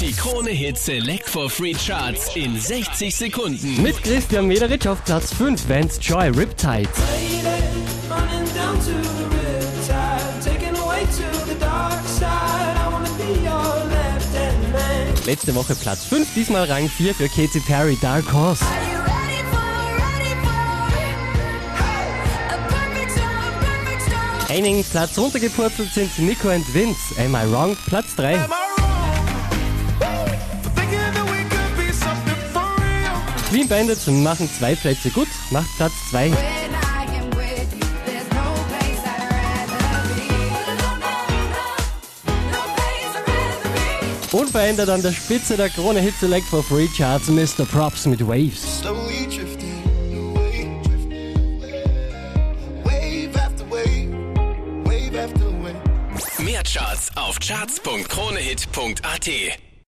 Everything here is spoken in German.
Die Krone Hit Select for Free Charts in 60 Sekunden. Mit Christian Mederich auf Platz 5, Vance Joy, Riptide. Letzte Woche Platz 5, diesmal Rang 4 für Katy Perry, Dark Horse. Einigen Platz runtergepurzelt sind Nico und Vince. Am I Wrong? Platz 3. Clean Bandit machen zwei Plätze gut, macht Platz 2. Unverändert an der Spitze der Krone Hit Select for Free Charts Mr. Props mit Waves. Mehr Charts auf charts.kronehit.at.